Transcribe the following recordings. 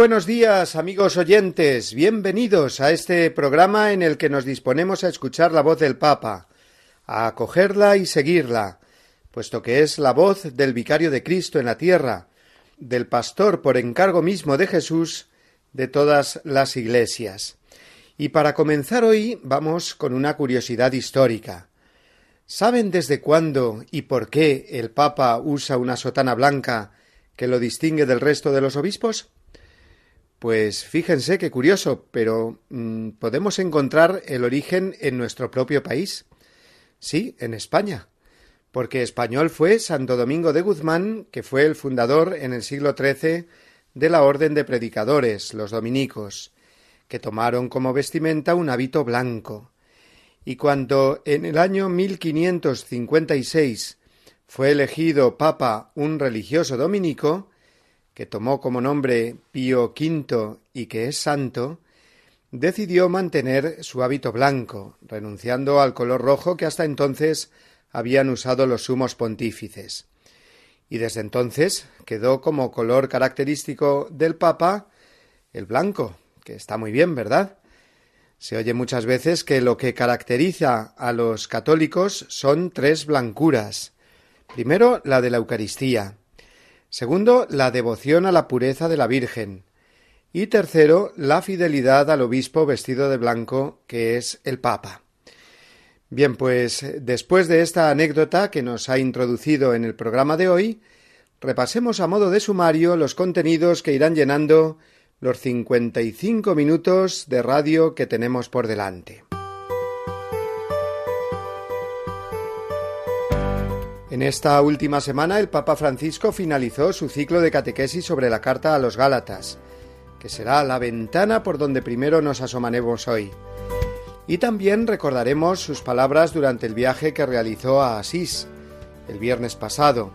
Buenos días, amigos oyentes. Bienvenidos a este programa en el que nos disponemos a escuchar la voz del Papa, a acogerla y seguirla, puesto que es la voz del vicario de Cristo en la tierra, del pastor por encargo mismo de Jesús de todas las iglesias. Y para comenzar hoy vamos con una curiosidad histórica. ¿Saben desde cuándo y por qué el Papa usa una sotana blanca que lo distingue del resto de los obispos? Pues fíjense qué curioso, pero mm, podemos encontrar el origen en nuestro propio país. Sí, en España. Porque español fue Santo Domingo de Guzmán, que fue el fundador en el siglo XIII de la Orden de Predicadores, los dominicos, que tomaron como vestimenta un hábito blanco. Y cuando en el año 1556 fue elegido papa un religioso dominico, que tomó como nombre Pío V y que es santo, decidió mantener su hábito blanco, renunciando al color rojo que hasta entonces habían usado los sumos pontífices. Y desde entonces quedó como color característico del Papa el blanco, que está muy bien, ¿verdad? Se oye muchas veces que lo que caracteriza a los católicos son tres blancuras. Primero, la de la Eucaristía, Segundo, la devoción a la pureza de la Virgen. Y tercero, la fidelidad al obispo vestido de blanco, que es el Papa. Bien, pues después de esta anécdota que nos ha introducido en el programa de hoy, repasemos a modo de sumario los contenidos que irán llenando los cincuenta y cinco minutos de radio que tenemos por delante. En esta última semana el Papa Francisco finalizó su ciclo de catequesis sobre la carta a los Gálatas, que será la ventana por donde primero nos asomaremos hoy. Y también recordaremos sus palabras durante el viaje que realizó a Asís el viernes pasado,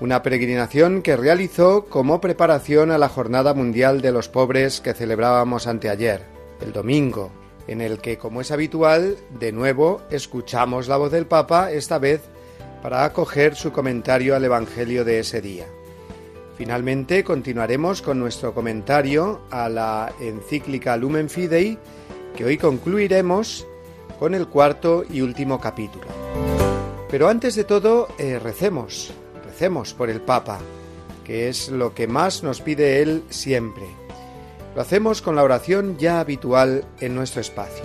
una peregrinación que realizó como preparación a la Jornada Mundial de los Pobres que celebrábamos anteayer, el domingo, en el que, como es habitual, de nuevo escuchamos la voz del Papa, esta vez para acoger su comentario al Evangelio de ese día. Finalmente continuaremos con nuestro comentario a la encíclica Lumen Fidei, que hoy concluiremos con el cuarto y último capítulo. Pero antes de todo, eh, recemos, recemos por el Papa, que es lo que más nos pide él siempre. Lo hacemos con la oración ya habitual en nuestro espacio.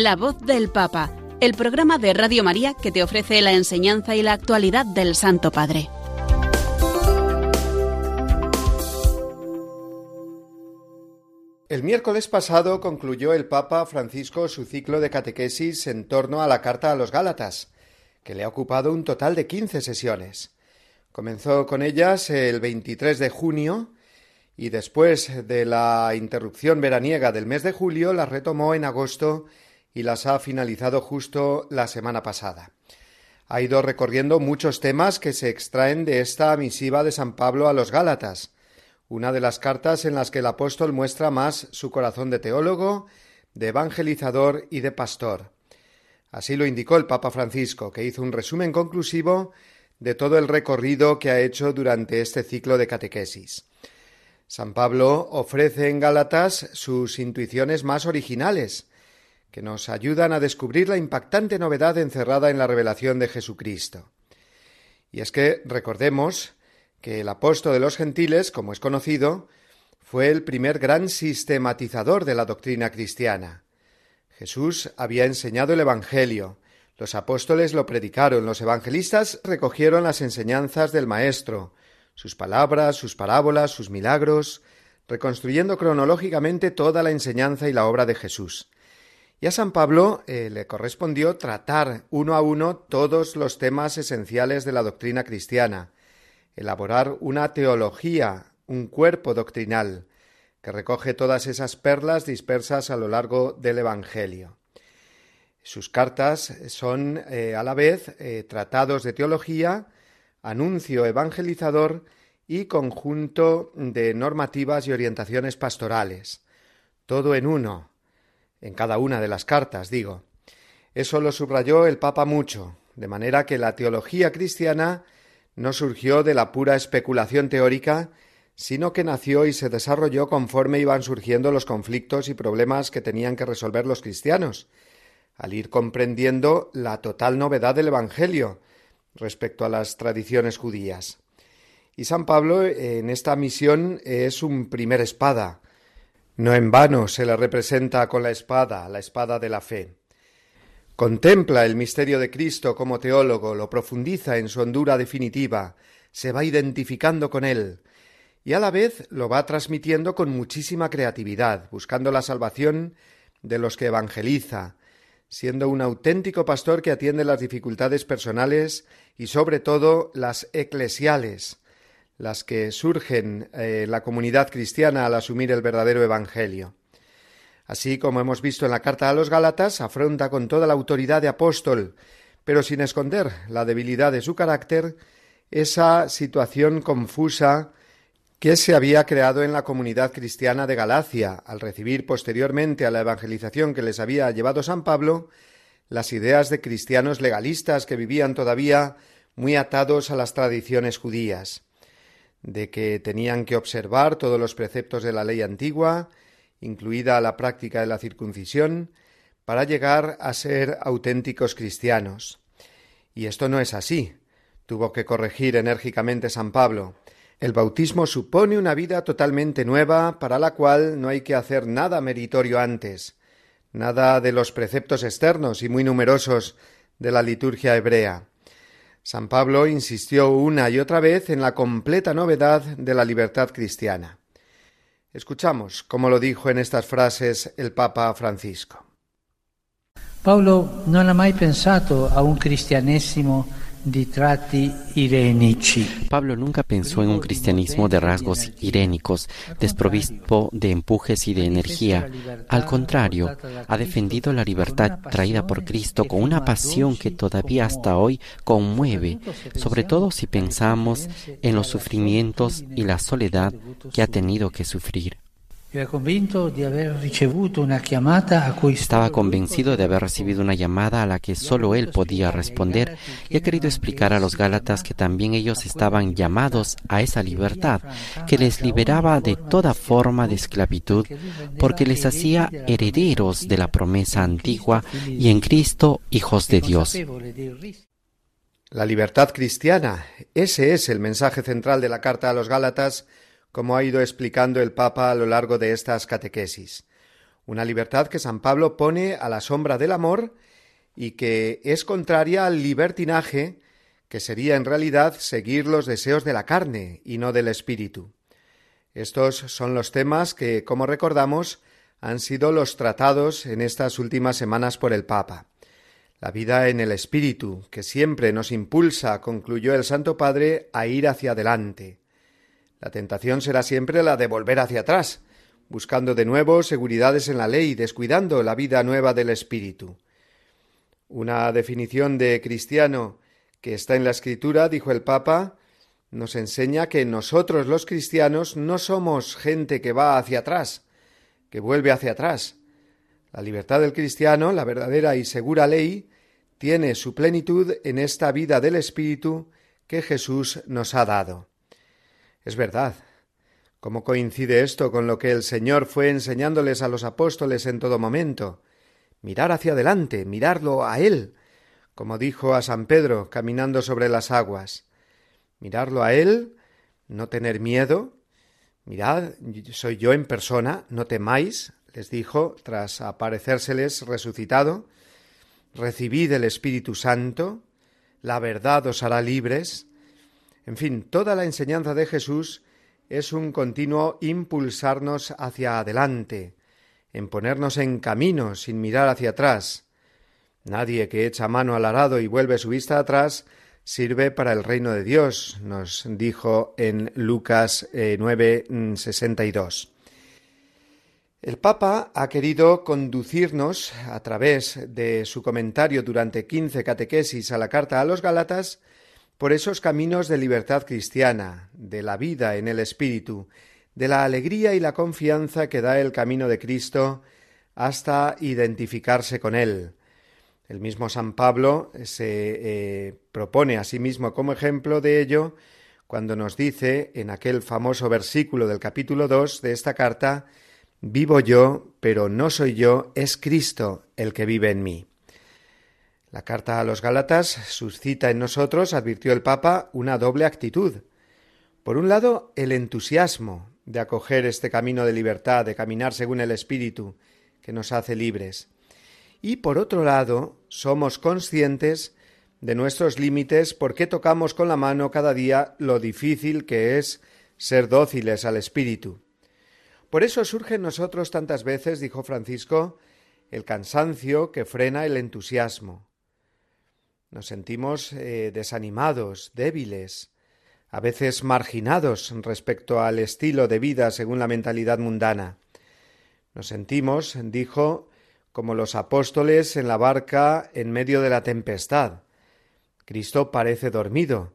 La voz del Papa, el programa de Radio María que te ofrece la enseñanza y la actualidad del Santo Padre. El miércoles pasado concluyó el Papa Francisco su ciclo de catequesis en torno a la Carta a los Gálatas, que le ha ocupado un total de 15 sesiones. Comenzó con ellas el 23 de junio y después de la interrupción veraniega del mes de julio las retomó en agosto y las ha finalizado justo la semana pasada. Ha ido recorriendo muchos temas que se extraen de esta misiva de San Pablo a los Gálatas, una de las cartas en las que el apóstol muestra más su corazón de teólogo, de evangelizador y de pastor. Así lo indicó el Papa Francisco, que hizo un resumen conclusivo de todo el recorrido que ha hecho durante este ciclo de catequesis. San Pablo ofrece en Gálatas sus intuiciones más originales, que nos ayudan a descubrir la impactante novedad encerrada en la revelación de Jesucristo. Y es que recordemos que el apóstol de los gentiles, como es conocido, fue el primer gran sistematizador de la doctrina cristiana. Jesús había enseñado el Evangelio, los apóstoles lo predicaron, los evangelistas recogieron las enseñanzas del Maestro, sus palabras, sus parábolas, sus milagros, reconstruyendo cronológicamente toda la enseñanza y la obra de Jesús. Y a San Pablo eh, le correspondió tratar uno a uno todos los temas esenciales de la doctrina cristiana, elaborar una teología, un cuerpo doctrinal, que recoge todas esas perlas dispersas a lo largo del Evangelio. Sus cartas son eh, a la vez eh, tratados de teología, anuncio evangelizador y conjunto de normativas y orientaciones pastorales. Todo en uno, en cada una de las cartas, digo. Eso lo subrayó el Papa mucho, de manera que la teología cristiana no surgió de la pura especulación teórica, sino que nació y se desarrolló conforme iban surgiendo los conflictos y problemas que tenían que resolver los cristianos, al ir comprendiendo la total novedad del Evangelio respecto a las tradiciones judías. Y San Pablo en esta misión es un primer espada. No en vano se le representa con la espada, la espada de la fe. Contempla el misterio de Cristo como teólogo, lo profundiza en su hondura definitiva, se va identificando con él, y a la vez lo va transmitiendo con muchísima creatividad, buscando la salvación de los que evangeliza, siendo un auténtico pastor que atiende las dificultades personales y sobre todo las eclesiales, las que surgen en eh, la comunidad cristiana al asumir el verdadero Evangelio. Así como hemos visto en la carta a los Gálatas, afronta con toda la autoridad de apóstol, pero sin esconder la debilidad de su carácter, esa situación confusa que se había creado en la comunidad cristiana de Galacia, al recibir posteriormente a la evangelización que les había llevado San Pablo, las ideas de cristianos legalistas que vivían todavía muy atados a las tradiciones judías, de que tenían que observar todos los preceptos de la ley antigua, incluida la práctica de la circuncisión, para llegar a ser auténticos cristianos. Y esto no es así. Tuvo que corregir enérgicamente San Pablo. El bautismo supone una vida totalmente nueva para la cual no hay que hacer nada meritorio antes, nada de los preceptos externos y muy numerosos de la liturgia hebrea. San Pablo insistió una y otra vez en la completa novedad de la libertad cristiana. Escuchamos cómo lo dijo en estas frases el Papa Francisco. Pablo non ha mai pensato a un cristianesimo Pablo nunca pensó en un cristianismo de rasgos irénicos, desprovisto de empujes y de energía. Al contrario, ha defendido la libertad traída por Cristo con una pasión que todavía hasta hoy conmueve, sobre todo si pensamos en los sufrimientos y la soledad que ha tenido que sufrir. Estaba convencido de haber recibido una llamada a la que solo él podía responder y ha querido explicar a los Gálatas que también ellos estaban llamados a esa libertad, que les liberaba de toda forma de esclavitud, porque les hacía herederos de la promesa antigua y en Cristo hijos de Dios. La libertad cristiana, ese es el mensaje central de la carta a los Gálatas, como ha ido explicando el Papa a lo largo de estas catequesis. Una libertad que San Pablo pone a la sombra del amor y que es contraria al libertinaje, que sería en realidad seguir los deseos de la carne y no del espíritu. Estos son los temas que, como recordamos, han sido los tratados en estas últimas semanas por el Papa. La vida en el Espíritu, que siempre nos impulsa, concluyó el Santo Padre, a ir hacia adelante. La tentación será siempre la de volver hacia atrás, buscando de nuevo seguridades en la ley, descuidando la vida nueva del Espíritu. Una definición de cristiano que está en la Escritura, dijo el Papa, nos enseña que nosotros los cristianos no somos gente que va hacia atrás, que vuelve hacia atrás. La libertad del cristiano, la verdadera y segura ley, tiene su plenitud en esta vida del Espíritu que Jesús nos ha dado. Es verdad. ¿Cómo coincide esto con lo que el Señor fue enseñándoles a los apóstoles en todo momento? Mirar hacia adelante, mirarlo a Él, como dijo a San Pedro caminando sobre las aguas. Mirarlo a Él, no tener miedo. Mirad, soy yo en persona, no temáis, les dijo, tras aparecérseles resucitado. Recibid el Espíritu Santo, la verdad os hará libres. En fin, toda la enseñanza de Jesús es un continuo impulsarnos hacia adelante, en ponernos en camino sin mirar hacia atrás. Nadie que echa mano al arado y vuelve su vista atrás sirve para el reino de Dios, nos dijo en Lucas eh, nueve sesenta y dos. El Papa ha querido conducirnos, a través de su comentario durante quince catequesis a la carta a los Gálatas, por esos caminos de libertad cristiana, de la vida en el Espíritu, de la alegría y la confianza que da el camino de Cristo hasta identificarse con Él. El mismo San Pablo se eh, propone a sí mismo como ejemplo de ello cuando nos dice en aquel famoso versículo del capítulo dos de esta carta Vivo yo, pero no soy yo, es Cristo el que vive en mí. La carta a los Gálatas suscita en nosotros, advirtió el Papa, una doble actitud. Por un lado, el entusiasmo de acoger este camino de libertad, de caminar según el Espíritu, que nos hace libres. Y por otro lado, somos conscientes de nuestros límites porque tocamos con la mano cada día lo difícil que es ser dóciles al Espíritu. Por eso surge en nosotros tantas veces, dijo Francisco, el cansancio que frena el entusiasmo. Nos sentimos eh, desanimados, débiles, a veces marginados respecto al estilo de vida según la mentalidad mundana. Nos sentimos, dijo, como los apóstoles en la barca en medio de la tempestad. Cristo parece dormido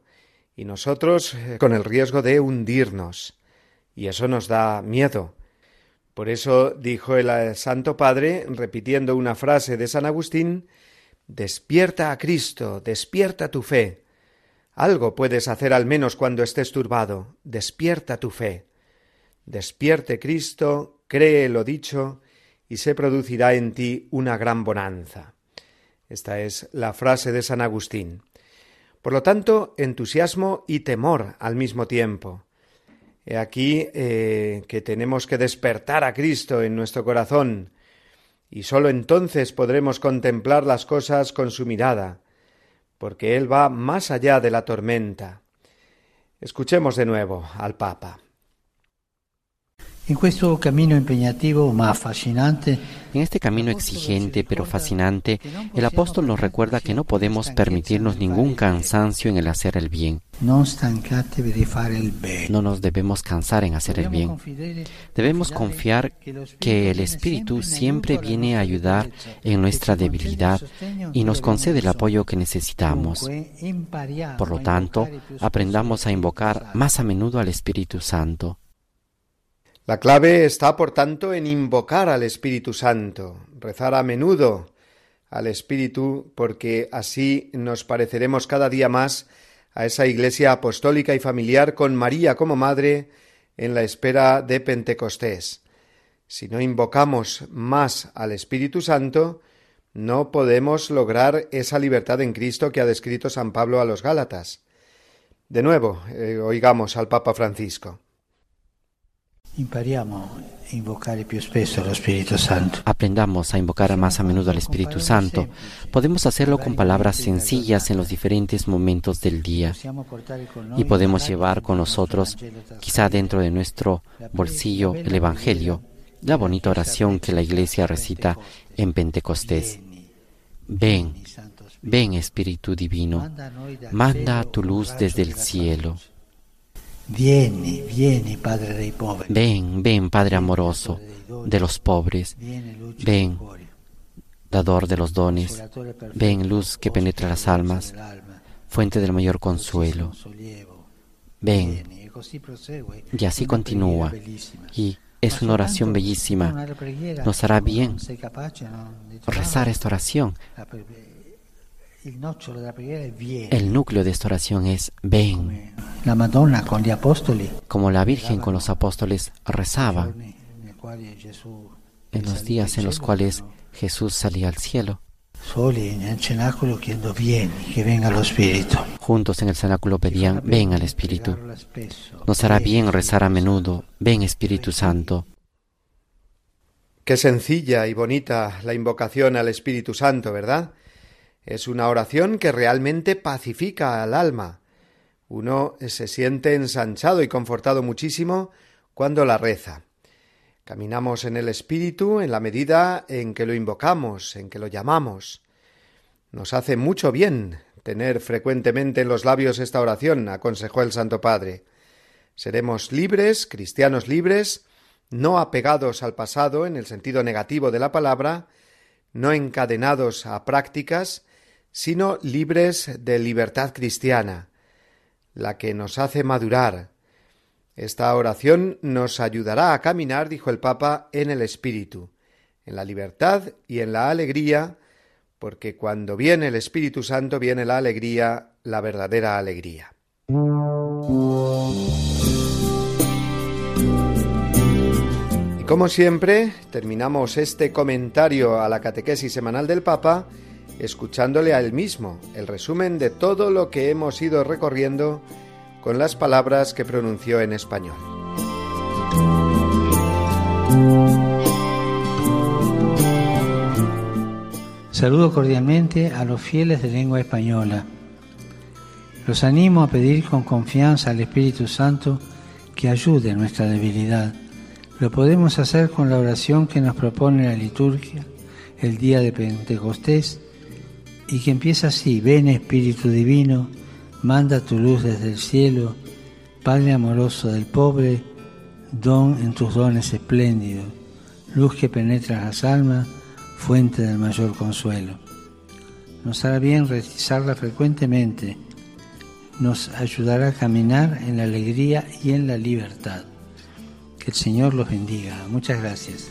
y nosotros eh, con el riesgo de hundirnos. Y eso nos da miedo. Por eso dijo el eh, Santo Padre, repitiendo una frase de San Agustín, Despierta a Cristo, despierta tu fe. Algo puedes hacer al menos cuando estés turbado. Despierta tu fe. Despierte Cristo, cree lo dicho, y se producirá en ti una gran bonanza. Esta es la frase de San Agustín. Por lo tanto, entusiasmo y temor al mismo tiempo. He aquí eh, que tenemos que despertar a Cristo en nuestro corazón, y sólo entonces podremos contemplar las cosas con su mirada, porque Él va más allá de la tormenta. Escuchemos de nuevo al Papa. En este camino exigente pero fascinante, el apóstol nos recuerda que no podemos permitirnos ningún cansancio en el hacer el bien. No nos debemos cansar en hacer el bien. Debemos confiar que el Espíritu siempre viene a ayudar en nuestra debilidad y nos concede el apoyo que necesitamos. Por lo tanto, aprendamos a invocar más a menudo al Espíritu Santo la clave está, por tanto, en invocar al Espíritu Santo, rezar a menudo al Espíritu, porque así nos pareceremos cada día más a esa Iglesia apostólica y familiar con María como Madre en la espera de Pentecostés. Si no invocamos más al Espíritu Santo, no podemos lograr esa libertad en Cristo que ha descrito San Pablo a los Gálatas. De nuevo, eh, oigamos al Papa Francisco. Aprendamos a invocar más a menudo al Espíritu Santo. Podemos hacerlo con palabras sencillas en los diferentes momentos del día. Y podemos llevar con nosotros, quizá dentro de nuestro bolsillo, el Evangelio, la bonita oración que la Iglesia recita en Pentecostés. Ven, ven Espíritu Divino, manda tu luz desde el cielo. Vieni, vieni, Padre. Ven, ven, Padre amoroso de los pobres. Ven, dador de los dones. Ven, luz que penetra las almas, fuente del mayor consuelo. Ven. Y así continúa. Y es una oración bellísima. Nos hará bien rezar esta oración. El núcleo de esta oración es ven. La Madonna con los apóstoles. Como la Virgen con los apóstoles rezaba en los días en los cuales Jesús salía al cielo. Juntos en el cenáculo pedían, ven al Espíritu. Nos hará bien rezar a menudo, ven Espíritu Santo. Qué sencilla y bonita la invocación al Espíritu Santo, ¿verdad? Es una oración que realmente pacifica al alma. Uno se siente ensanchado y confortado muchísimo cuando la reza. Caminamos en el Espíritu en la medida en que lo invocamos, en que lo llamamos. Nos hace mucho bien tener frecuentemente en los labios esta oración, aconsejó el Santo Padre. Seremos libres, cristianos libres, no apegados al pasado en el sentido negativo de la palabra, no encadenados a prácticas, sino libres de libertad cristiana, la que nos hace madurar. Esta oración nos ayudará a caminar, dijo el Papa, en el Espíritu, en la libertad y en la alegría, porque cuando viene el Espíritu Santo viene la alegría, la verdadera alegría. Y como siempre, terminamos este comentario a la catequesis semanal del Papa escuchándole a él mismo el resumen de todo lo que hemos ido recorriendo con las palabras que pronunció en español. Saludo cordialmente a los fieles de lengua española. Los animo a pedir con confianza al Espíritu Santo que ayude nuestra debilidad. Lo podemos hacer con la oración que nos propone la liturgia el día de Pentecostés y que empieza así, ven Espíritu Divino, manda tu luz desde el cielo, Padre amoroso del pobre, don en tus dones espléndidos, luz que penetra las almas, fuente del mayor consuelo. Nos hará bien rezarla frecuentemente, nos ayudará a caminar en la alegría y en la libertad. Que el Señor los bendiga. Muchas gracias.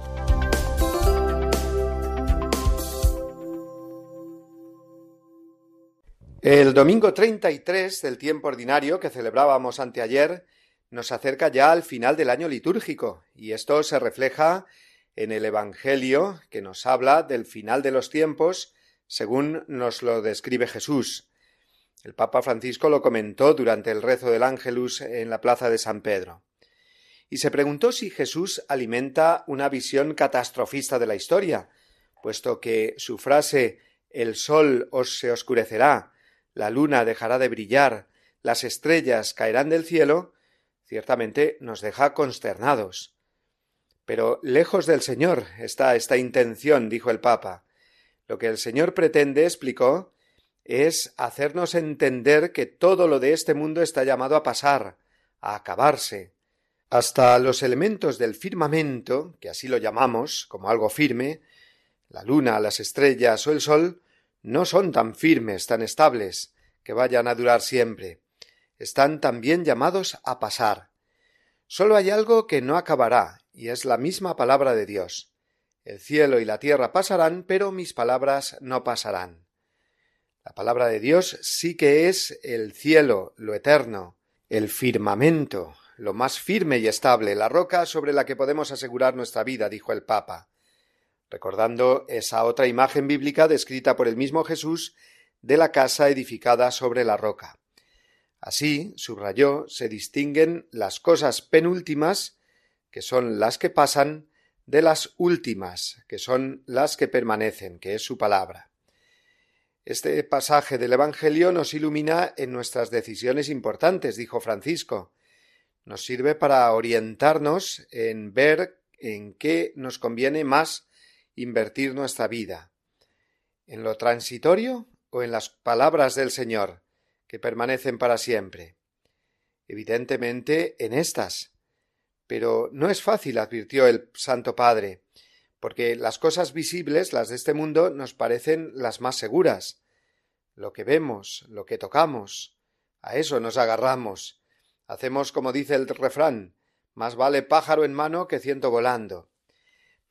El domingo 33 del tiempo ordinario que celebrábamos anteayer nos acerca ya al final del año litúrgico y esto se refleja en el Evangelio que nos habla del final de los tiempos según nos lo describe Jesús. El Papa Francisco lo comentó durante el rezo del Ángelus en la plaza de San Pedro. Y se preguntó si Jesús alimenta una visión catastrofista de la historia, puesto que su frase el sol os se oscurecerá, la luna dejará de brillar, las estrellas caerán del cielo, ciertamente nos deja consternados. Pero lejos del Señor está esta intención, dijo el Papa. Lo que el Señor pretende, explicó, es hacernos entender que todo lo de este mundo está llamado a pasar, a acabarse. Hasta los elementos del firmamento, que así lo llamamos, como algo firme, la luna, las estrellas o el sol, no son tan firmes, tan estables, que vayan a durar siempre. Están también llamados a pasar. Solo hay algo que no acabará, y es la misma palabra de Dios. El cielo y la tierra pasarán, pero mis palabras no pasarán. La palabra de Dios sí que es el cielo, lo eterno, el firmamento, lo más firme y estable, la roca sobre la que podemos asegurar nuestra vida, dijo el Papa, recordando esa otra imagen bíblica descrita por el mismo Jesús de la casa edificada sobre la roca. Así, subrayó, se distinguen las cosas penúltimas, que son las que pasan, de las últimas, que son las que permanecen, que es su palabra. Este pasaje del Evangelio nos ilumina en nuestras decisiones importantes, dijo Francisco. Nos sirve para orientarnos en ver en qué nos conviene más invertir nuestra vida. ¿En lo transitorio o en las palabras del Señor, que permanecen para siempre? Evidentemente en estas, pero no es fácil, advirtió el Santo Padre, porque las cosas visibles, las de este mundo, nos parecen las más seguras. Lo que vemos, lo que tocamos, a eso nos agarramos. Hacemos como dice el refrán, más vale pájaro en mano que ciento volando.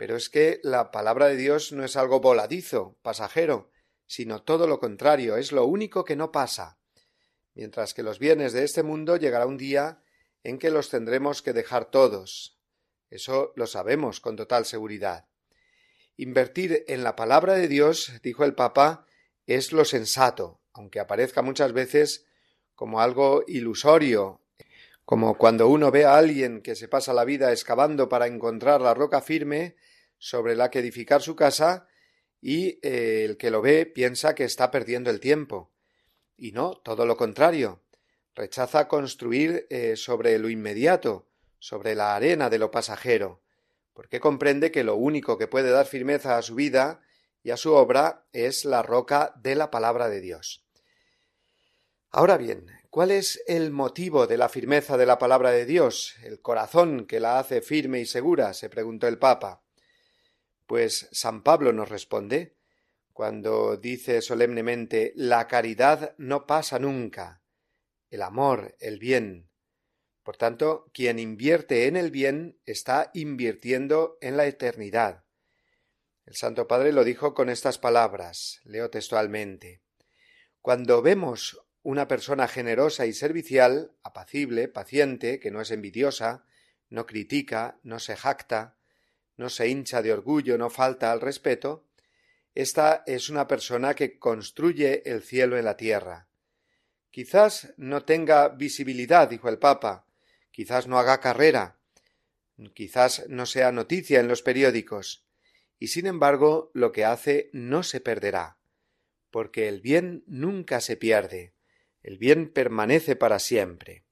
Pero es que la palabra de Dios no es algo voladizo, pasajero, sino todo lo contrario, es lo único que no pasa. Mientras que los bienes de este mundo llegará un día en que los tendremos que dejar todos. Eso lo sabemos con total seguridad. Invertir en la palabra de Dios, dijo el Papa, es lo sensato, aunque aparezca muchas veces como algo ilusorio, como cuando uno ve a alguien que se pasa la vida excavando para encontrar la roca firme sobre la que edificar su casa y eh, el que lo ve piensa que está perdiendo el tiempo. Y no, todo lo contrario rechaza construir eh, sobre lo inmediato, sobre la arena de lo pasajero, porque comprende que lo único que puede dar firmeza a su vida y a su obra es la roca de la palabra de Dios. Ahora bien, ¿cuál es el motivo de la firmeza de la palabra de Dios, el corazón que la hace firme y segura? se preguntó el Papa. Pues San Pablo nos responde, cuando dice solemnemente la caridad no pasa nunca, el amor, el bien. Por tanto, quien invierte en el bien está invirtiendo en la eternidad. El Santo Padre lo dijo con estas palabras, leo textualmente. Cuando vemos una persona generosa y servicial, apacible, paciente, que no es envidiosa, no critica, no se jacta, no se hincha de orgullo, no falta al respeto, esta es una persona que construye el cielo en la tierra. Quizás no tenga visibilidad, dijo el Papa, quizás no haga carrera, quizás no sea noticia en los periódicos, y sin embargo lo que hace no se perderá, porque el bien nunca se pierde, el bien permanece para siempre.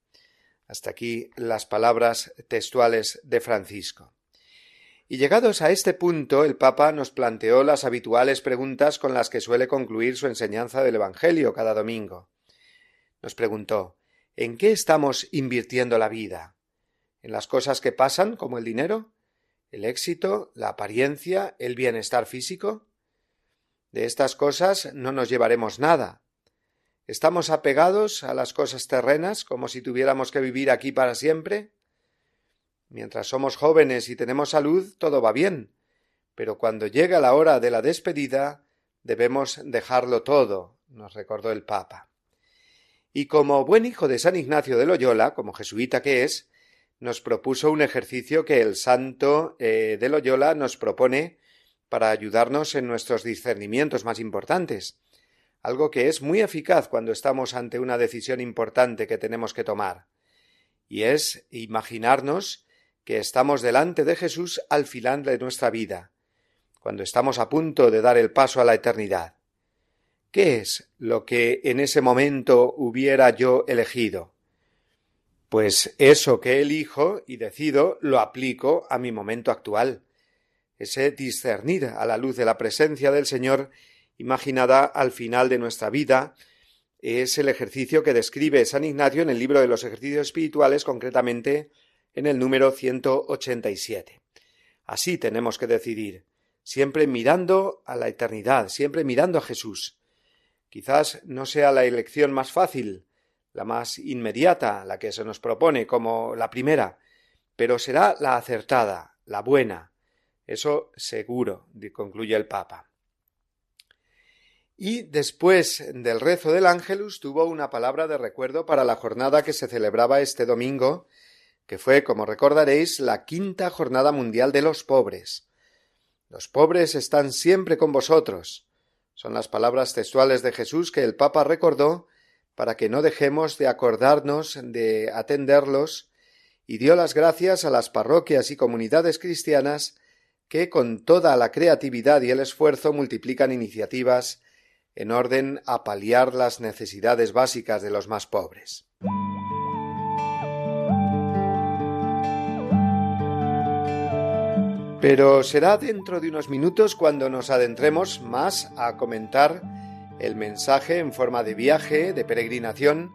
Hasta aquí las palabras textuales de Francisco. Y llegados a este punto, el Papa nos planteó las habituales preguntas con las que suele concluir su enseñanza del Evangelio cada domingo nos preguntó ¿En qué estamos invirtiendo la vida? ¿En las cosas que pasan, como el dinero? ¿El éxito? ¿La apariencia? ¿El bienestar físico? De estas cosas no nos llevaremos nada. ¿Estamos apegados a las cosas terrenas como si tuviéramos que vivir aquí para siempre? Mientras somos jóvenes y tenemos salud, todo va bien, pero cuando llega la hora de la despedida, debemos dejarlo todo, nos recordó el Papa. Y como buen hijo de San Ignacio de Loyola, como jesuita que es, nos propuso un ejercicio que el santo eh, de Loyola nos propone para ayudarnos en nuestros discernimientos más importantes, algo que es muy eficaz cuando estamos ante una decisión importante que tenemos que tomar, y es imaginarnos que estamos delante de Jesús al final de nuestra vida, cuando estamos a punto de dar el paso a la eternidad. ¿Qué es lo que en ese momento hubiera yo elegido? Pues eso que elijo y decido lo aplico a mi momento actual. Ese discernir a la luz de la presencia del Señor imaginada al final de nuestra vida es el ejercicio que describe San Ignacio en el libro de los ejercicios espirituales, concretamente en el número 187. Así tenemos que decidir, siempre mirando a la eternidad, siempre mirando a Jesús. Quizás no sea la elección más fácil, la más inmediata, la que se nos propone como la primera, pero será la acertada, la buena. Eso seguro, concluye el Papa. Y después del rezo del Ángelus tuvo una palabra de recuerdo para la jornada que se celebraba este domingo, que fue, como recordaréis, la quinta jornada mundial de los pobres. Los pobres están siempre con vosotros. Son las palabras textuales de Jesús que el Papa recordó para que no dejemos de acordarnos de atenderlos, y dio las gracias a las parroquias y comunidades cristianas que con toda la creatividad y el esfuerzo multiplican iniciativas en orden a paliar las necesidades básicas de los más pobres. Pero será dentro de unos minutos cuando nos adentremos más a comentar el mensaje en forma de viaje, de peregrinación,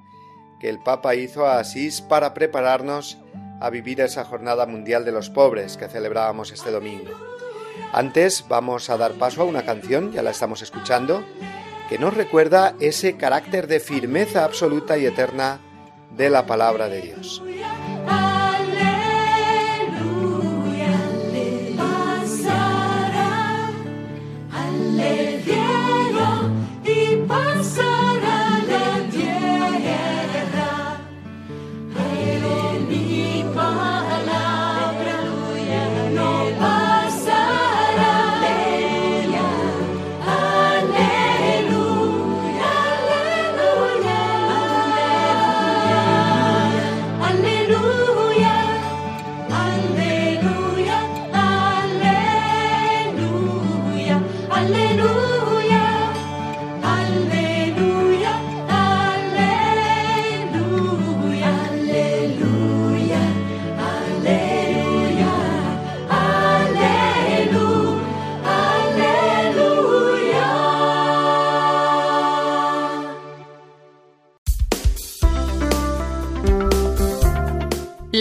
que el Papa hizo a Asís para prepararnos a vivir esa Jornada Mundial de los Pobres que celebrábamos este domingo. Antes vamos a dar paso a una canción, ya la estamos escuchando, que nos recuerda ese carácter de firmeza absoluta y eterna de la palabra de Dios.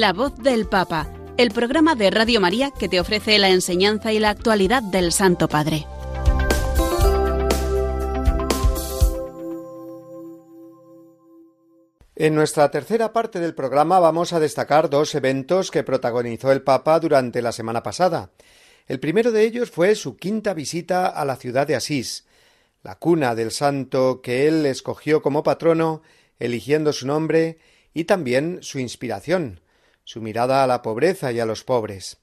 La voz del Papa, el programa de Radio María que te ofrece la enseñanza y la actualidad del Santo Padre. En nuestra tercera parte del programa vamos a destacar dos eventos que protagonizó el Papa durante la semana pasada. El primero de ellos fue su quinta visita a la ciudad de Asís, la cuna del santo que él escogió como patrono, eligiendo su nombre y también su inspiración, su mirada a la pobreza y a los pobres.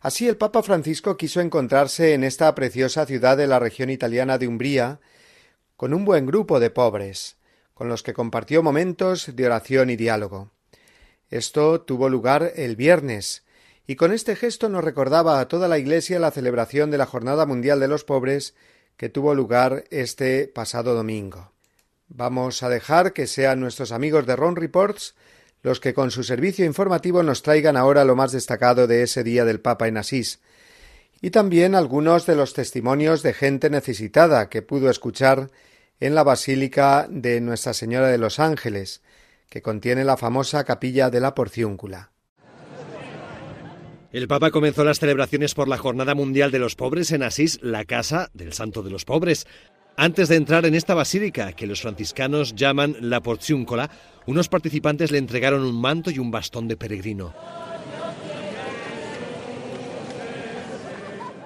Así el Papa Francisco quiso encontrarse en esta preciosa ciudad de la región italiana de Umbría con un buen grupo de pobres, con los que compartió momentos de oración y diálogo. Esto tuvo lugar el viernes, y con este gesto nos recordaba a toda la Iglesia la celebración de la Jornada Mundial de los Pobres que tuvo lugar este pasado domingo. Vamos a dejar que sean nuestros amigos de Ron Reports los que con su servicio informativo nos traigan ahora lo más destacado de ese día del Papa en Asís, y también algunos de los testimonios de gente necesitada que pudo escuchar en la Basílica de Nuestra Señora de los Ángeles, que contiene la famosa capilla de la Porciúncula. El Papa comenzó las celebraciones por la Jornada Mundial de los Pobres en Asís, la casa del Santo de los Pobres. Antes de entrar en esta basílica, que los franciscanos llaman la Porciúncula, unos participantes le entregaron un manto y un bastón de peregrino.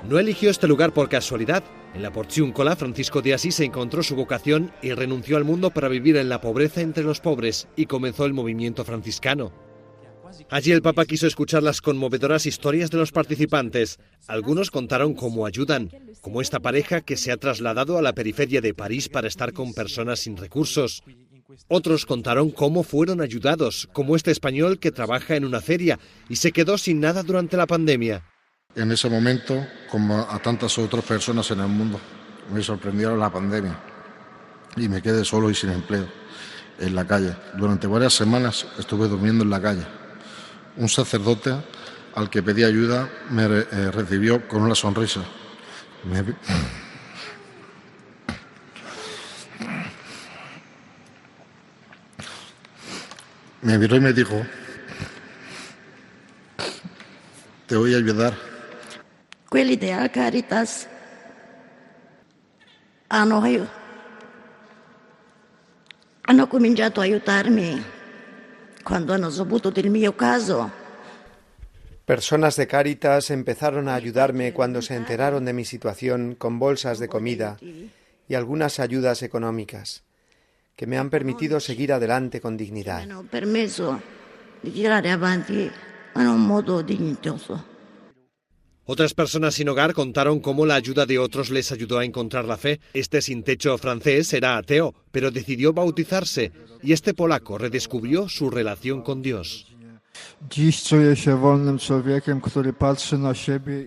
No eligió este lugar por casualidad. En la Porciúncola, Francisco de Asís encontró su vocación y renunció al mundo para vivir en la pobreza entre los pobres y comenzó el movimiento franciscano. Allí el Papa quiso escuchar las conmovedoras historias de los participantes. Algunos contaron cómo ayudan, como esta pareja que se ha trasladado a la periferia de París para estar con personas sin recursos. Otros contaron cómo fueron ayudados, como este español que trabaja en una feria y se quedó sin nada durante la pandemia. En ese momento, como a tantas otras personas en el mundo, me sorprendió la pandemia y me quedé solo y sin empleo en la calle. Durante varias semanas estuve durmiendo en la calle. Un sacerdote al que pedí ayuda me eh, recibió con una sonrisa. Me... me miró y me dijo, te voy a ayudar. Quelli della Caritas hanno, hanno cominciato a aiutarmi quando hanno saputo del mio caso. Personas de Caritas empezaron a ayudarme cuando se enteraron de mi situación con bolsas de comida y algunas ayudas económicas que me han permitido seguir adelante con dignidad. Hanno permesso di tirare avanti in un modo dignitoso. Otras personas sin hogar contaron cómo la ayuda de otros les ayudó a encontrar la fe. Este sin techo francés era ateo, pero decidió bautizarse y este polaco redescubrió su relación con Dios.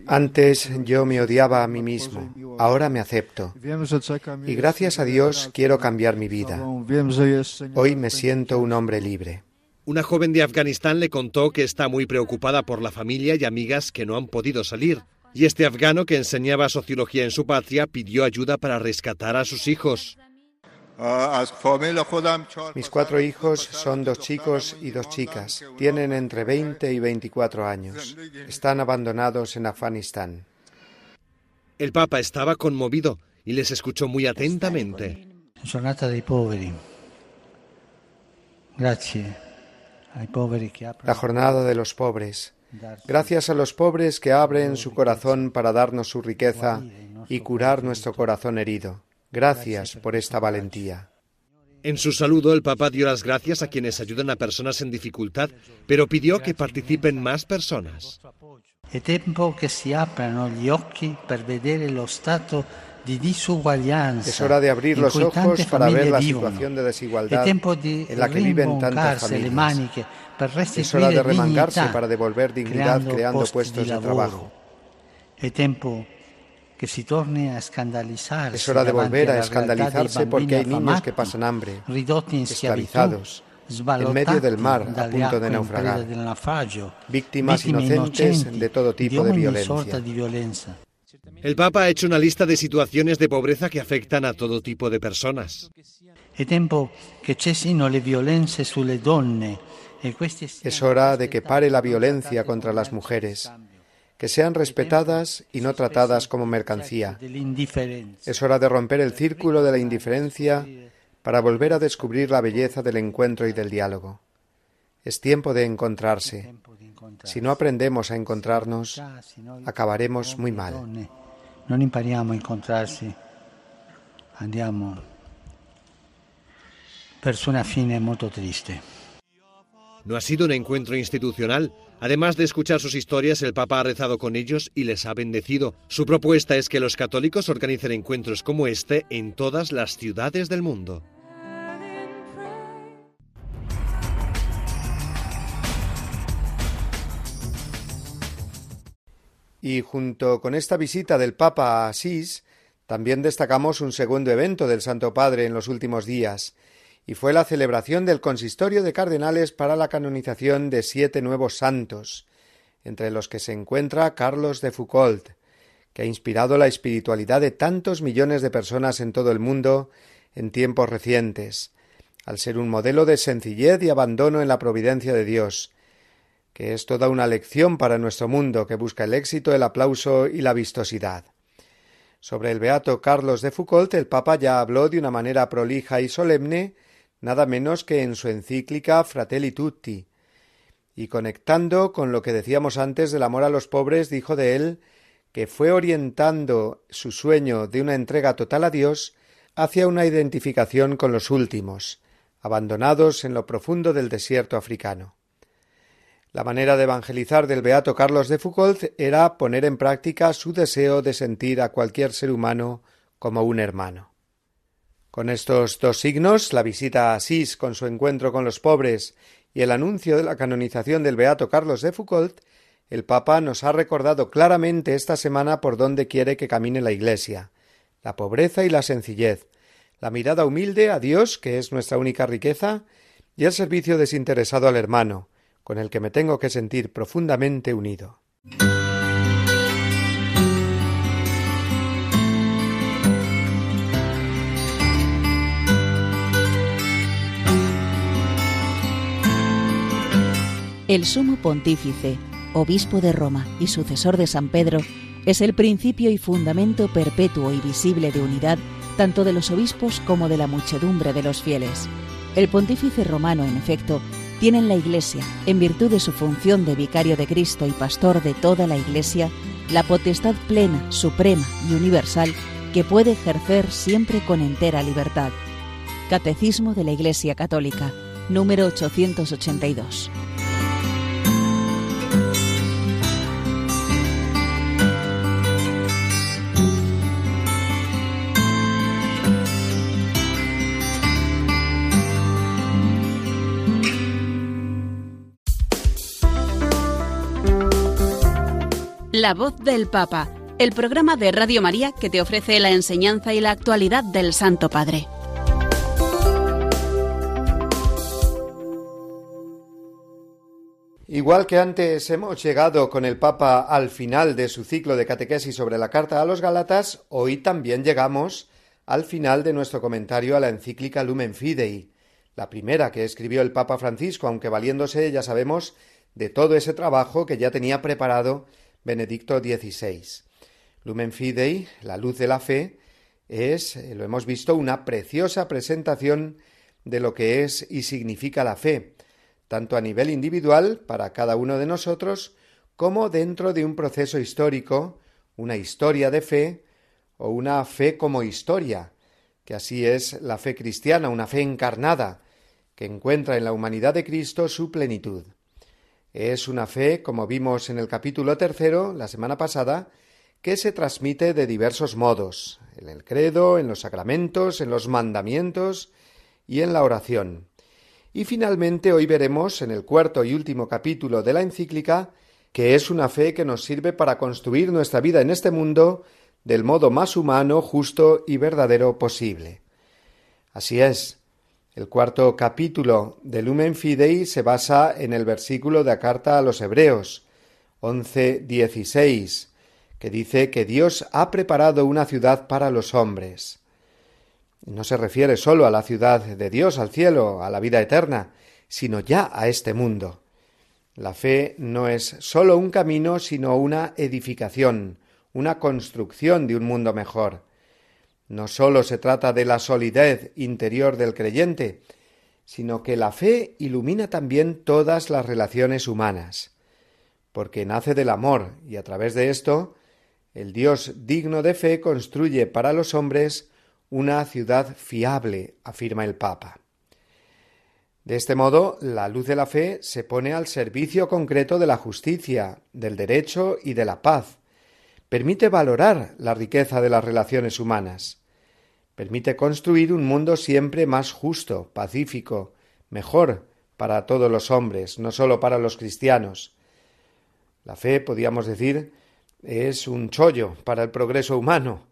Antes yo me odiaba a mí mismo, ahora me acepto. Y gracias a Dios quiero cambiar mi vida. Hoy me siento un hombre libre. Una joven de Afganistán le contó que está muy preocupada por la familia y amigas que no han podido salir. Y este afgano que enseñaba sociología en su patria pidió ayuda para rescatar a sus hijos. Mis cuatro hijos son dos chicos y dos chicas. Tienen entre 20 y 24 años. Están abandonados en Afganistán. El Papa estaba conmovido y les escuchó muy atentamente. Giornata dei poveri. Grazie La jornada de los pobres. Gracias a los pobres que abren su corazón para darnos su riqueza y curar nuestro corazón herido. Gracias por esta valentía. En su saludo, el Papa dio las gracias a quienes ayudan a personas en dificultad, pero pidió que participen más personas. È tempo che si aprano gli occhi per vedere lo stato di disuguaglianza Es hora de abrir los ojos para ver la situación de desigualdad en la que viven tantas familias. Es hora de remangarse para devolver dignidad creando puestos de trabajo. Es hora de volver a escandalizarse porque hay niños que pasan hambre, esclavizados, en medio del mar, a punto de naufragar, víctimas inocentes de todo tipo de violencia. El Papa ha hecho una lista de situaciones de pobreza que afectan a todo tipo de personas. E Es hora de que pare la violencia contra las mujeres, que sean respetadas y no tratadas como mercancía. Es hora de romper el círculo de la indiferencia para volver a descubrir la belleza del encuentro y del diálogo. Es tiempo de encontrarse. Si no aprendemos a encontrarnos, acabaremos muy mal. Non impariamo a incontrarsi, andiamo verso una fine molto triste. No ha sido un encuentro institucional. Además de escuchar sus historias, el Papa ha rezado con ellos y les ha bendecido. Su propuesta es que los católicos organicen encuentros como este en todas las ciudades del mundo. Y junto con esta visita del Papa a Asís, también destacamos un segundo evento del Santo Padre en los últimos días, y fue la celebración del consistorio de cardenales para la canonización de siete nuevos santos, entre los que se encuentra Carlos de Foucault, que ha inspirado la espiritualidad de tantos millones de personas en todo el mundo en tiempos recientes, al ser un modelo de sencillez y abandono en la providencia de Dios, que es toda una lección para nuestro mundo que busca el éxito, el aplauso y la vistosidad. Sobre el beato Carlos de Foucault el Papa ya habló de una manera prolija y solemne, nada menos que en su encíclica Fratelli Tutti, y conectando con lo que decíamos antes del amor a los pobres, dijo de él que fue orientando su sueño de una entrega total a Dios hacia una identificación con los últimos, abandonados en lo profundo del desierto africano. La manera de evangelizar del beato Carlos de Foucault era poner en práctica su deseo de sentir a cualquier ser humano como un hermano. Con estos dos signos, la visita a Asís con su encuentro con los pobres y el anuncio de la canonización del beato Carlos de Foucault, el Papa nos ha recordado claramente esta semana por dónde quiere que camine la Iglesia la pobreza y la sencillez, la mirada humilde a Dios, que es nuestra única riqueza, y el servicio desinteresado al hermano, con el que me tengo que sentir profundamente unido. El sumo pontífice, obispo de Roma y sucesor de San Pedro, es el principio y fundamento perpetuo y visible de unidad tanto de los obispos como de la muchedumbre de los fieles. El pontífice romano, en efecto, tiene en la Iglesia, en virtud de su función de vicario de Cristo y pastor de toda la Iglesia, la potestad plena, suprema y universal que puede ejercer siempre con entera libertad. Catecismo de la Iglesia Católica, número 882. La voz del Papa, el programa de Radio María que te ofrece la enseñanza y la actualidad del Santo Padre. Igual que antes hemos llegado con el Papa al final de su ciclo de catequesis sobre la carta a los Gálatas, hoy también llegamos al final de nuestro comentario a la encíclica Lumen Fidei, la primera que escribió el Papa Francisco, aunque valiéndose, ya sabemos, de todo ese trabajo que ya tenía preparado Benedicto XVI. Lumen Fidei, la luz de la fe, es, eh, lo hemos visto, una preciosa presentación de lo que es y significa la fe, tanto a nivel individual para cada uno de nosotros, como dentro de un proceso histórico, una historia de fe o una fe como historia, que así es la fe cristiana, una fe encarnada, que encuentra en la humanidad de Cristo su plenitud. Es una fe, como vimos en el capítulo tercero la semana pasada, que se transmite de diversos modos, en el credo, en los sacramentos, en los mandamientos y en la oración. Y finalmente hoy veremos en el cuarto y último capítulo de la encíclica que es una fe que nos sirve para construir nuestra vida en este mundo del modo más humano, justo y verdadero posible. Así es, el cuarto capítulo de Lumen Fidei se basa en el versículo de la carta a los Hebreos, 11.16, que dice que Dios ha preparado una ciudad para los hombres. No se refiere sólo a la ciudad de Dios, al cielo, a la vida eterna, sino ya a este mundo. La fe no es sólo un camino, sino una edificación, una construcción de un mundo mejor. No sólo se trata de la solidez interior del creyente, sino que la fe ilumina también todas las relaciones humanas, porque nace del amor y a través de esto el Dios digno de fe construye para los hombres una ciudad fiable, afirma el Papa. De este modo, la luz de la fe se pone al servicio concreto de la justicia, del derecho y de la paz, permite valorar la riqueza de las relaciones humanas, permite construir un mundo siempre más justo, pacífico, mejor para todos los hombres, no sólo para los cristianos. La fe, podríamos decir, es un chollo para el progreso humano,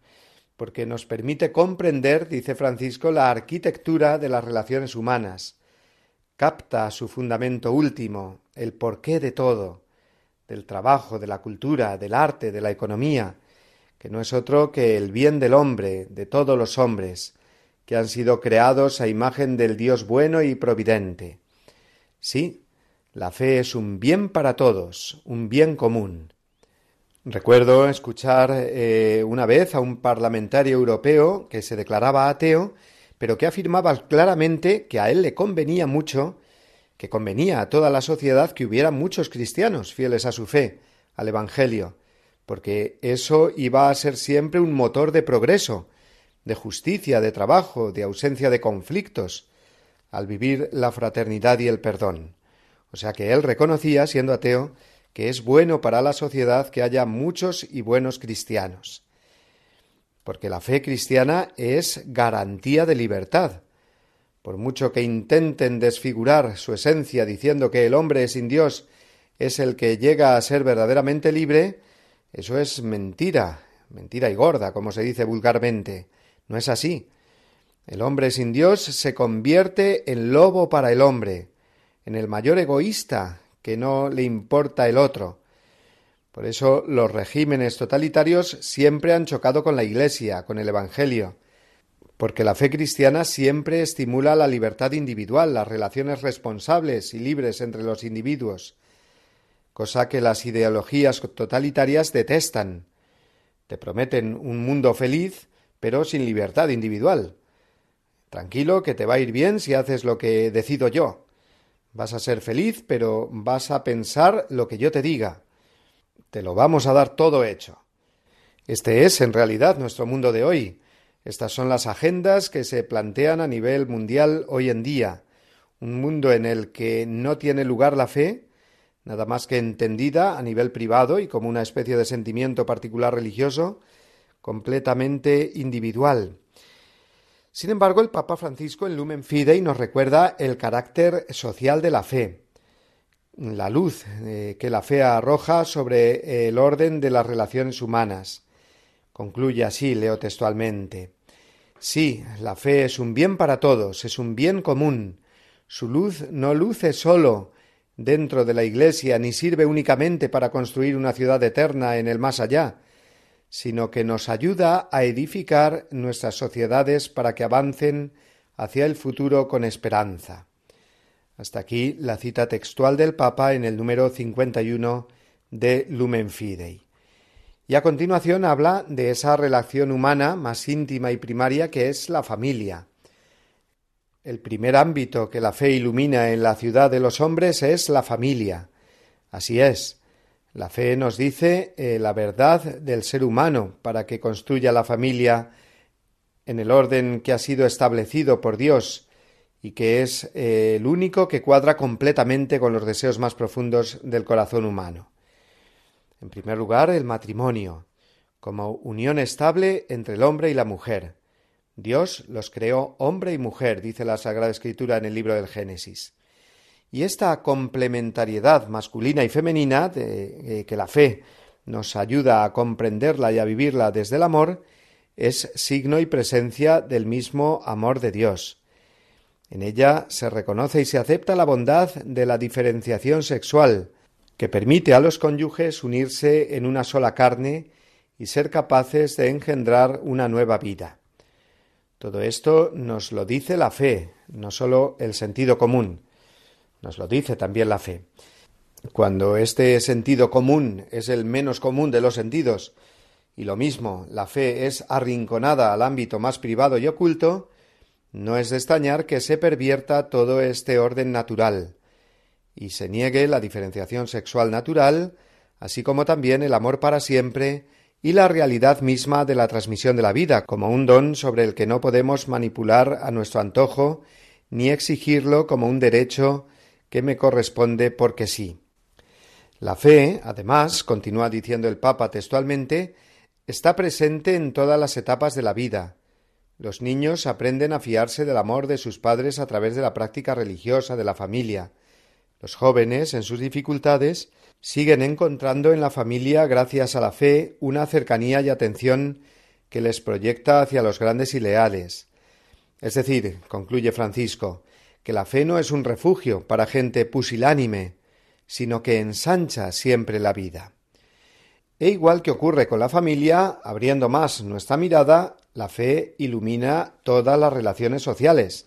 porque nos permite comprender, dice Francisco, la arquitectura de las relaciones humanas, capta su fundamento último, el porqué de todo, del trabajo, de la cultura, del arte, de la economía, que no es otro que el bien del hombre, de todos los hombres, que han sido creados a imagen del Dios bueno y providente. Sí, la fe es un bien para todos, un bien común. Recuerdo escuchar eh, una vez a un parlamentario europeo que se declaraba ateo, pero que afirmaba claramente que a él le convenía mucho que convenía a toda la sociedad que hubiera muchos cristianos fieles a su fe, al Evangelio, porque eso iba a ser siempre un motor de progreso, de justicia, de trabajo, de ausencia de conflictos, al vivir la fraternidad y el perdón. O sea que él reconocía, siendo ateo, que es bueno para la sociedad que haya muchos y buenos cristianos. Porque la fe cristiana es garantía de libertad. Por mucho que intenten desfigurar su esencia diciendo que el hombre sin Dios es el que llega a ser verdaderamente libre, eso es mentira, mentira y gorda, como se dice vulgarmente. No es así. El hombre sin Dios se convierte en lobo para el hombre, en el mayor egoísta que no le importa el otro. Por eso los regímenes totalitarios siempre han chocado con la Iglesia, con el Evangelio, porque la fe cristiana siempre estimula la libertad individual, las relaciones responsables y libres entre los individuos, cosa que las ideologías totalitarias detestan. Te prometen un mundo feliz, pero sin libertad individual. Tranquilo, que te va a ir bien si haces lo que decido yo. Vas a ser feliz, pero vas a pensar lo que yo te diga. Te lo vamos a dar todo hecho. Este es, en realidad, nuestro mundo de hoy. Estas son las agendas que se plantean a nivel mundial hoy en día. Un mundo en el que no tiene lugar la fe, nada más que entendida a nivel privado y como una especie de sentimiento particular religioso, completamente individual. Sin embargo, el Papa Francisco en Lumen Fidei nos recuerda el carácter social de la fe, la luz eh, que la fe arroja sobre el orden de las relaciones humanas. Concluye así, leo textualmente. Sí, la fe es un bien para todos, es un bien común. Su luz no luce solo dentro de la Iglesia, ni sirve únicamente para construir una ciudad eterna en el más allá, sino que nos ayuda a edificar nuestras sociedades para que avancen hacia el futuro con esperanza. Hasta aquí la cita textual del Papa en el número 51 de Lumen Fidei. Y a continuación habla de esa relación humana más íntima y primaria que es la familia. El primer ámbito que la fe ilumina en la ciudad de los hombres es la familia. Así es. La fe nos dice eh, la verdad del ser humano para que construya la familia en el orden que ha sido establecido por Dios y que es eh, el único que cuadra completamente con los deseos más profundos del corazón humano. En primer lugar, el matrimonio, como unión estable entre el hombre y la mujer, Dios los creó hombre y mujer, dice la Sagrada Escritura en el libro del Génesis. Y esta complementariedad masculina y femenina, de, eh, que la fe nos ayuda a comprenderla y a vivirla desde el amor, es signo y presencia del mismo amor de Dios. En ella se reconoce y se acepta la bondad de la diferenciación sexual, que permite a los cónyuges unirse en una sola carne y ser capaces de engendrar una nueva vida. Todo esto nos lo dice la fe, no sólo el sentido común, nos lo dice también la fe. Cuando este sentido común es el menos común de los sentidos, y lo mismo la fe es arrinconada al ámbito más privado y oculto, no es de extrañar que se pervierta todo este orden natural, y se niegue la diferenciación sexual natural, así como también el amor para siempre y la realidad misma de la transmisión de la vida, como un don sobre el que no podemos manipular a nuestro antojo, ni exigirlo como un derecho que me corresponde porque sí. La fe, además, continúa diciendo el Papa textualmente, está presente en todas las etapas de la vida. Los niños aprenden a fiarse del amor de sus padres a través de la práctica religiosa de la familia. Los jóvenes, en sus dificultades, siguen encontrando en la familia, gracias a la fe, una cercanía y atención que les proyecta hacia los grandes y leales. Es decir, concluye Francisco, que la fe no es un refugio para gente pusilánime, sino que ensancha siempre la vida. E igual que ocurre con la familia, abriendo más nuestra mirada, la fe ilumina todas las relaciones sociales.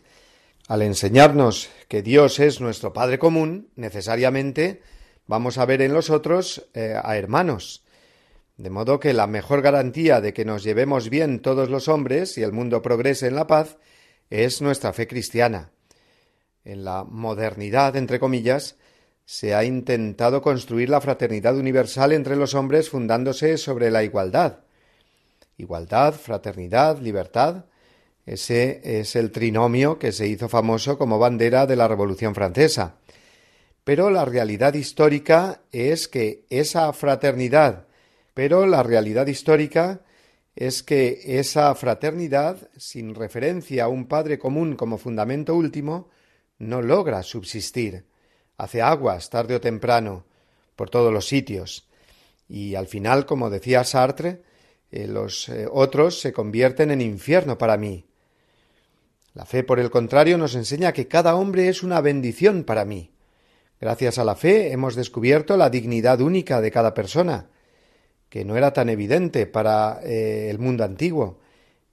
Al enseñarnos que Dios es nuestro Padre común, necesariamente vamos a ver en los otros eh, a hermanos. De modo que la mejor garantía de que nos llevemos bien todos los hombres y el mundo progrese en la paz es nuestra fe cristiana. En la modernidad, entre comillas, se ha intentado construir la fraternidad universal entre los hombres fundándose sobre la igualdad. Igualdad, fraternidad, libertad. Ese es el trinomio que se hizo famoso como bandera de la Revolución Francesa. Pero la realidad histórica es que esa fraternidad, pero la realidad histórica es que esa fraternidad, sin referencia a un Padre común como fundamento último, no logra subsistir. Hace aguas tarde o temprano por todos los sitios. Y al final, como decía Sartre, eh, los eh, otros se convierten en infierno para mí. La fe, por el contrario, nos enseña que cada hombre es una bendición para mí. Gracias a la fe hemos descubierto la dignidad única de cada persona, que no era tan evidente para eh, el mundo antiguo,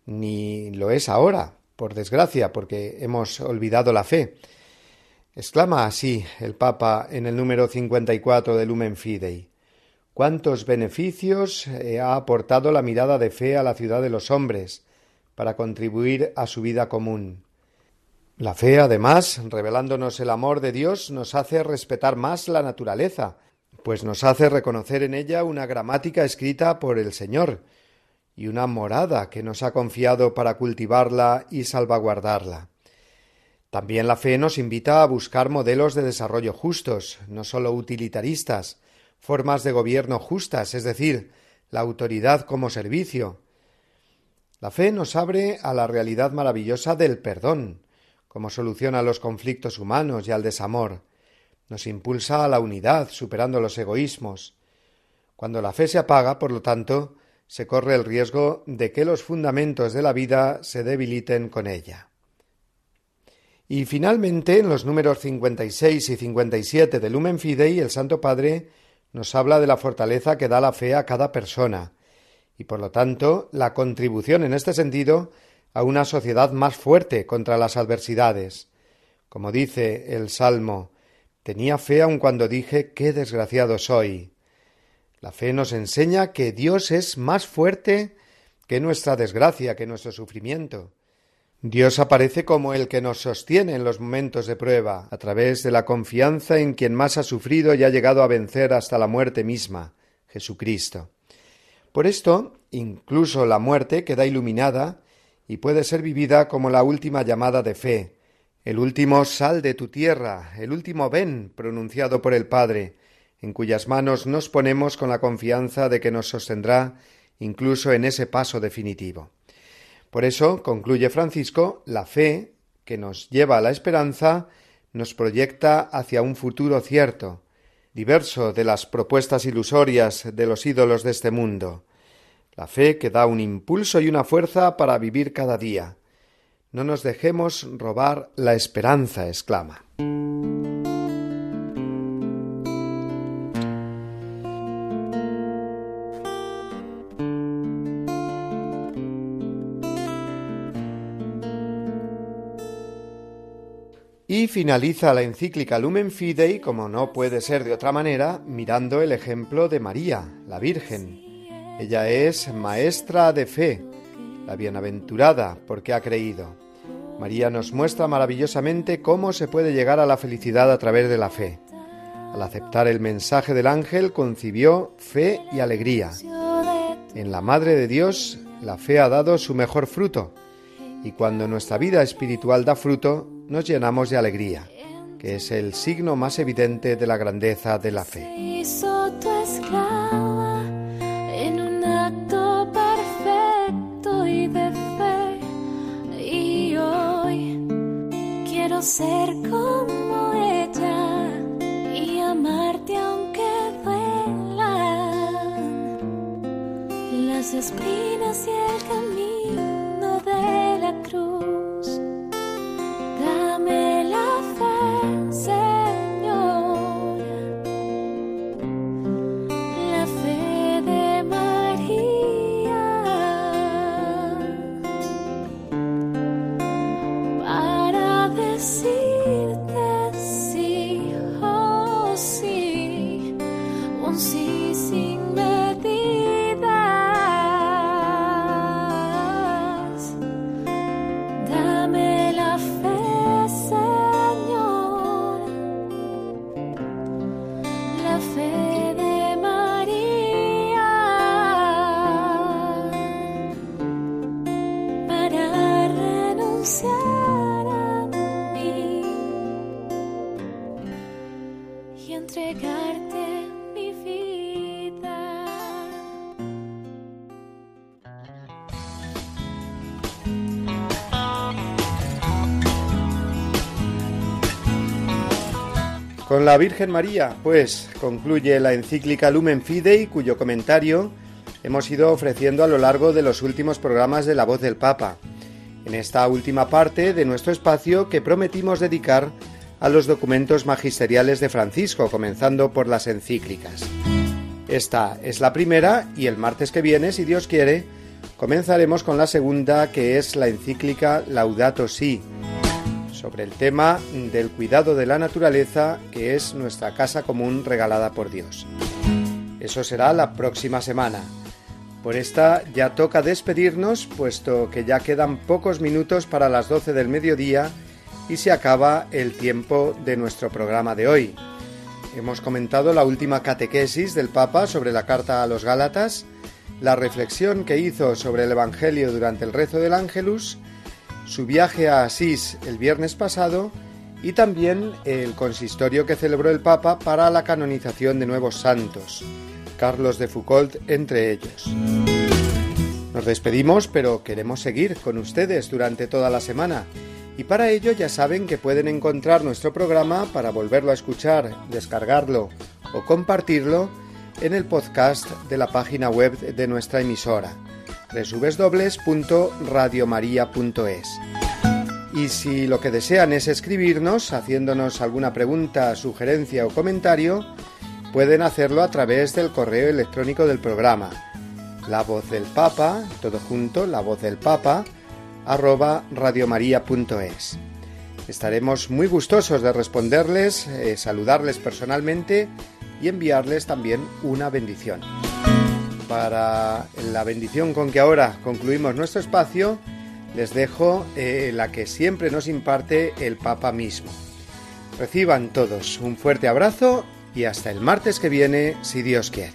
ni lo es ahora, por desgracia, porque hemos olvidado la fe. Exclama así el Papa en el número 54 de Lumen Fidei. ¿Cuántos beneficios eh, ha aportado la mirada de fe a la ciudad de los hombres para contribuir a su vida común? La fe, además, revelándonos el amor de Dios, nos hace respetar más la naturaleza, pues nos hace reconocer en ella una gramática escrita por el Señor y una morada que nos ha confiado para cultivarla y salvaguardarla. También la fe nos invita a buscar modelos de desarrollo justos, no sólo utilitaristas, formas de gobierno justas, es decir, la autoridad como servicio. La fe nos abre a la realidad maravillosa del perdón, como solución a los conflictos humanos y al desamor, nos impulsa a la unidad, superando los egoísmos. Cuando la fe se apaga, por lo tanto, se corre el riesgo de que los fundamentos de la vida se debiliten con ella. Y finalmente, en los números 56 y 57 de Lumen Fidei, el Santo Padre nos habla de la fortaleza que da la fe a cada persona, y por lo tanto la contribución en este sentido a una sociedad más fuerte contra las adversidades. Como dice el Salmo, tenía fe aun cuando dije qué desgraciado soy. La fe nos enseña que Dios es más fuerte que nuestra desgracia, que nuestro sufrimiento. Dios aparece como el que nos sostiene en los momentos de prueba, a través de la confianza en quien más ha sufrido y ha llegado a vencer hasta la muerte misma, Jesucristo. Por esto, incluso la muerte queda iluminada y puede ser vivida como la última llamada de fe, el último sal de tu tierra, el último ven pronunciado por el Padre, en cuyas manos nos ponemos con la confianza de que nos sostendrá incluso en ese paso definitivo. Por eso, concluye Francisco, la fe, que nos lleva a la esperanza, nos proyecta hacia un futuro cierto, diverso de las propuestas ilusorias de los ídolos de este mundo. La fe que da un impulso y una fuerza para vivir cada día. No nos dejemos robar la esperanza, exclama. Y finaliza la encíclica Lumen Fidei, como no puede ser de otra manera, mirando el ejemplo de María, la Virgen. Ella es maestra de fe, la bienaventurada, porque ha creído. María nos muestra maravillosamente cómo se puede llegar a la felicidad a través de la fe. Al aceptar el mensaje del ángel concibió fe y alegría. En la Madre de Dios la fe ha dado su mejor fruto, y cuando nuestra vida espiritual da fruto, nos llenamos de alegría, que es el signo más evidente de la grandeza de la fe. en un acto perfecto y de fe, y hoy quiero ser como ella y amarte aunque duelan las espinas Con la Virgen María, pues, concluye la encíclica Lumen Fidei, cuyo comentario hemos ido ofreciendo a lo largo de los últimos programas de La Voz del Papa, en esta última parte de nuestro espacio que prometimos dedicar a los documentos magisteriales de Francisco, comenzando por las encíclicas. Esta es la primera y el martes que viene, si Dios quiere, comenzaremos con la segunda, que es la encíclica Laudato Si, sobre el tema del cuidado de la naturaleza, que es nuestra casa común regalada por Dios. Eso será la próxima semana. Por esta ya toca despedirnos, puesto que ya quedan pocos minutos para las 12 del mediodía y se acaba el tiempo de nuestro programa de hoy. Hemos comentado la última catequesis del Papa sobre la carta a los Gálatas, la reflexión que hizo sobre el Evangelio durante el rezo del Ángelus, su viaje a Asís el viernes pasado y también el consistorio que celebró el Papa para la canonización de nuevos santos. Carlos de Foucault entre ellos. Nos despedimos, pero queremos seguir con ustedes durante toda la semana. Y para ello ya saben que pueden encontrar nuestro programa para volverlo a escuchar, descargarlo o compartirlo en el podcast de la página web de nuestra emisora www.radiomaria.es. Y si lo que desean es escribirnos haciéndonos alguna pregunta, sugerencia o comentario, pueden hacerlo a través del correo electrónico del programa. La voz del Papa, todo junto, la voz del Papa, arroba radiomaria.es. Estaremos muy gustosos de responderles, eh, saludarles personalmente y enviarles también una bendición. Para la bendición con que ahora concluimos nuestro espacio, les dejo eh, la que siempre nos imparte el Papa mismo. Reciban todos un fuerte abrazo y hasta el martes que viene, si Dios quiere.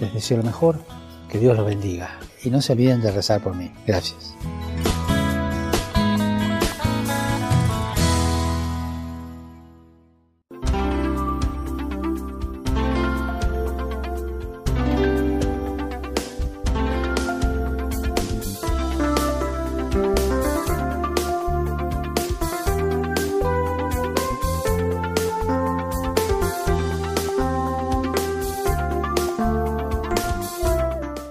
Les deseo lo mejor, que Dios los bendiga y no se olviden de rezar por mí. Gracias.